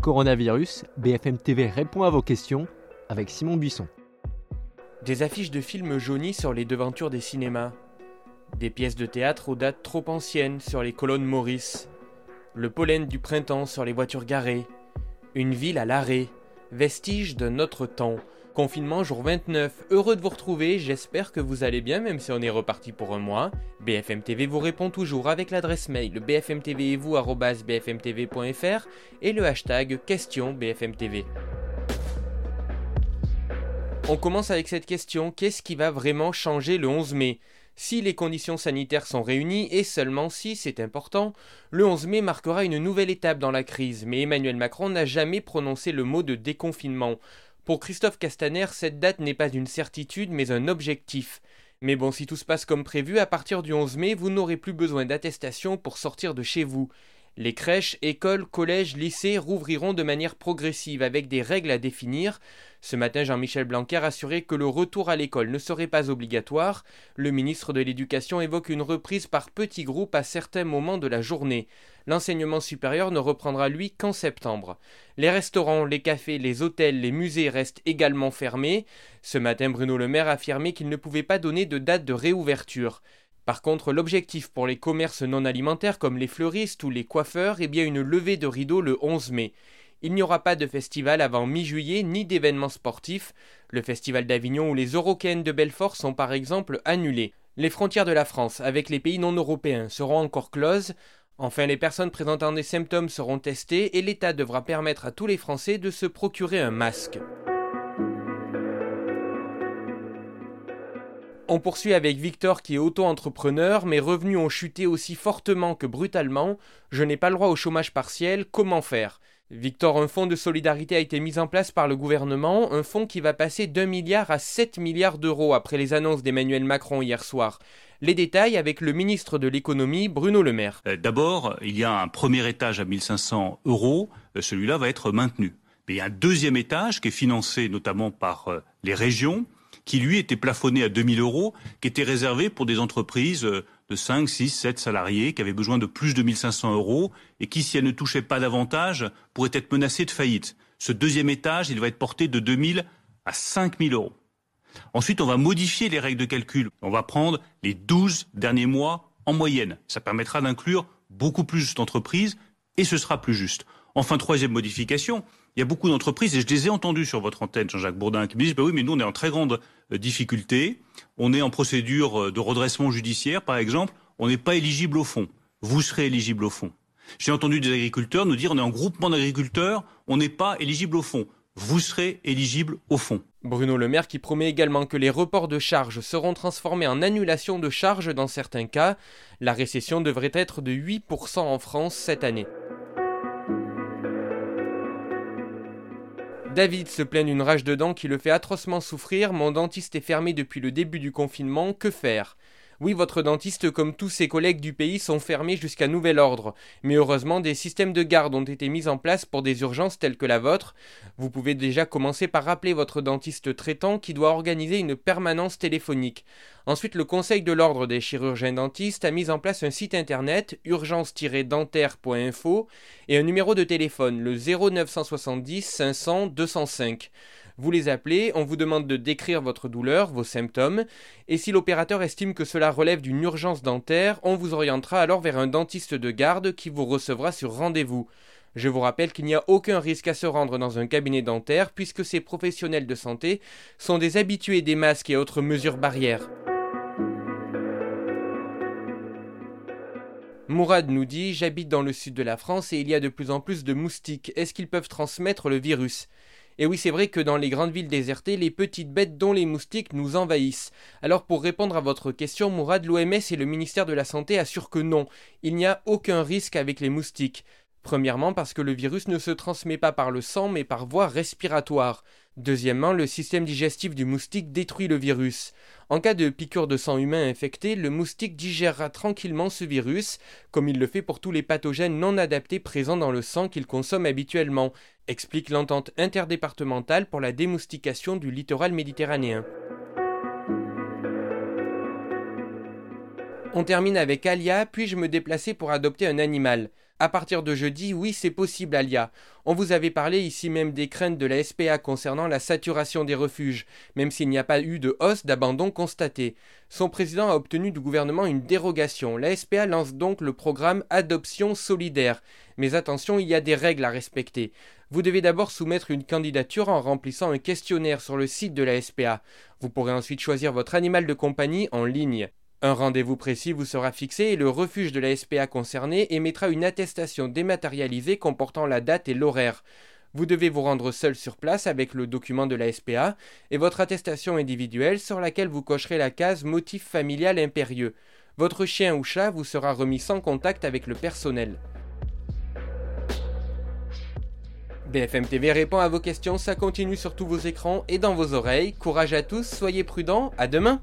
Coronavirus, BFM TV répond à vos questions avec Simon Buisson. Des affiches de films jaunis sur les devantures des cinémas. Des pièces de théâtre aux dates trop anciennes sur les colonnes Maurice. Le pollen du printemps sur les voitures garées. Une ville à l'arrêt. Vestige de notre temps. Confinement jour 29, heureux de vous retrouver, j'espère que vous allez bien même si on est reparti pour un mois. BFM TV vous répond toujours avec l'adresse mail bfmtv et vous bfmtv.fr et le hashtag question BFMTV. On commence avec cette question, qu'est-ce qui va vraiment changer le 11 mai? Si les conditions sanitaires sont réunies, et seulement si c'est important, le 11 mai marquera une nouvelle étape dans la crise, mais Emmanuel Macron n'a jamais prononcé le mot de déconfinement. Pour Christophe Castaner, cette date n'est pas une certitude mais un objectif. Mais bon, si tout se passe comme prévu, à partir du 11 mai, vous n'aurez plus besoin d'attestation pour sortir de chez vous. Les crèches, écoles, collèges, lycées rouvriront de manière progressive avec des règles à définir. Ce matin, Jean-Michel Blanquer assurait que le retour à l'école ne serait pas obligatoire. Le ministre de l'Éducation évoque une reprise par petits groupes à certains moments de la journée. L'enseignement supérieur ne reprendra lui qu'en septembre. Les restaurants, les cafés, les hôtels, les musées restent également fermés. Ce matin, Bruno Le Maire affirmait qu'il ne pouvait pas donner de date de réouverture. Par contre, l'objectif pour les commerces non alimentaires comme les fleuristes ou les coiffeurs est bien une levée de rideau le 11 mai. Il n'y aura pas de festival avant mi-juillet ni d'événements sportifs. Le festival d'Avignon ou les Eurocaines de Belfort sont par exemple annulés. Les frontières de la France avec les pays non européens seront encore closes. Enfin, les personnes présentant des symptômes seront testées et l'État devra permettre à tous les Français de se procurer un masque. On poursuit avec Victor qui est auto-entrepreneur, mes revenus ont chuté aussi fortement que brutalement, je n'ai pas le droit au chômage partiel, comment faire? Victor, un fonds de solidarité a été mis en place par le gouvernement, un fonds qui va passer d'un milliard à 7 milliards d'euros après les annonces d'Emmanuel Macron hier soir. Les détails avec le ministre de l'économie, Bruno Le Maire. Euh, d'abord, il y a un premier étage à 1500 euros, euh, celui-là va être maintenu. Mais il y a un deuxième étage qui est financé notamment par euh, les régions, qui lui était plafonné à 2000 euros, qui était réservé pour des entreprises de 5, 6, 7 salariés qui avaient besoin de plus de 1500 euros et qui, si elles ne touchaient pas davantage, pourraient être menacées de faillite. Ce deuxième étage, il va être porté de 2000 à 5000 euros. Ensuite, on va modifier les règles de calcul. On va prendre les 12 derniers mois en moyenne. Ça permettra d'inclure beaucoup plus d'entreprises et ce sera plus juste. Enfin, troisième modification, il y a beaucoup d'entreprises, et je les ai entendues sur votre antenne, Jean-Jacques Bourdin, qui me disent, bah oui, mais nous, on est en très grande euh, difficulté, on est en procédure euh, de redressement judiciaire, par exemple, on n'est pas éligible au fonds. Vous serez éligible au fonds. J'ai entendu des agriculteurs nous dire, on est en groupement d'agriculteurs, on n'est pas éligible au fonds. Vous serez éligible au fonds. Bruno Le Maire qui promet également que les reports de charges seront transformés en annulation de charges dans certains cas. La récession devrait être de 8% en France cette année. David se plaint d'une rage de dents qui le fait atrocement souffrir. Mon dentiste est fermé depuis le début du confinement. Que faire? Oui, votre dentiste, comme tous ses collègues du pays, sont fermés jusqu'à nouvel ordre. Mais heureusement, des systèmes de garde ont été mis en place pour des urgences telles que la vôtre. Vous pouvez déjà commencer par rappeler votre dentiste traitant qui doit organiser une permanence téléphonique. Ensuite, le Conseil de l'ordre des chirurgiens dentistes a mis en place un site internet urgence-dentaire.info et un numéro de téléphone, le 0970 500 205. Vous les appelez, on vous demande de décrire votre douleur, vos symptômes, et si l'opérateur estime que cela relève d'une urgence dentaire, on vous orientera alors vers un dentiste de garde qui vous recevra sur rendez-vous. Je vous rappelle qu'il n'y a aucun risque à se rendre dans un cabinet dentaire puisque ces professionnels de santé sont des habitués des masques et autres mesures barrières. Mourad nous dit J'habite dans le sud de la France et il y a de plus en plus de moustiques. Est-ce qu'ils peuvent transmettre le virus? Et oui, c'est vrai que dans les grandes villes désertées, les petites bêtes dont les moustiques nous envahissent. Alors pour répondre à votre question, Mourad, l'OMS et le ministère de la Santé assurent que non, il n'y a aucun risque avec les moustiques. Premièrement parce que le virus ne se transmet pas par le sang mais par voie respiratoire. Deuxièmement, le système digestif du moustique détruit le virus. En cas de piqûre de sang humain infecté, le moustique digérera tranquillement ce virus, comme il le fait pour tous les pathogènes non adaptés présents dans le sang qu'il consomme habituellement, explique l'entente interdépartementale pour la démoustication du littoral méditerranéen. On termine avec Alia, puis-je me déplacer pour adopter un animal? À partir de jeudi, oui, c'est possible, Alia. On vous avait parlé ici même des craintes de la SPA concernant la saturation des refuges, même s'il n'y a pas eu de hausse d'abandon constatée. Son président a obtenu du gouvernement une dérogation. La SPA lance donc le programme Adoption solidaire. Mais attention, il y a des règles à respecter. Vous devez d'abord soumettre une candidature en remplissant un questionnaire sur le site de la SPA. Vous pourrez ensuite choisir votre animal de compagnie en ligne. Un rendez-vous précis vous sera fixé et le refuge de la SPA concerné émettra une attestation dématérialisée comportant la date et l'horaire. Vous devez vous rendre seul sur place avec le document de la SPA et votre attestation individuelle sur laquelle vous cocherez la case motif familial impérieux. Votre chien ou chat vous sera remis sans contact avec le personnel. BFM TV répond à vos questions, ça continue sur tous vos écrans et dans vos oreilles. Courage à tous, soyez prudents, à demain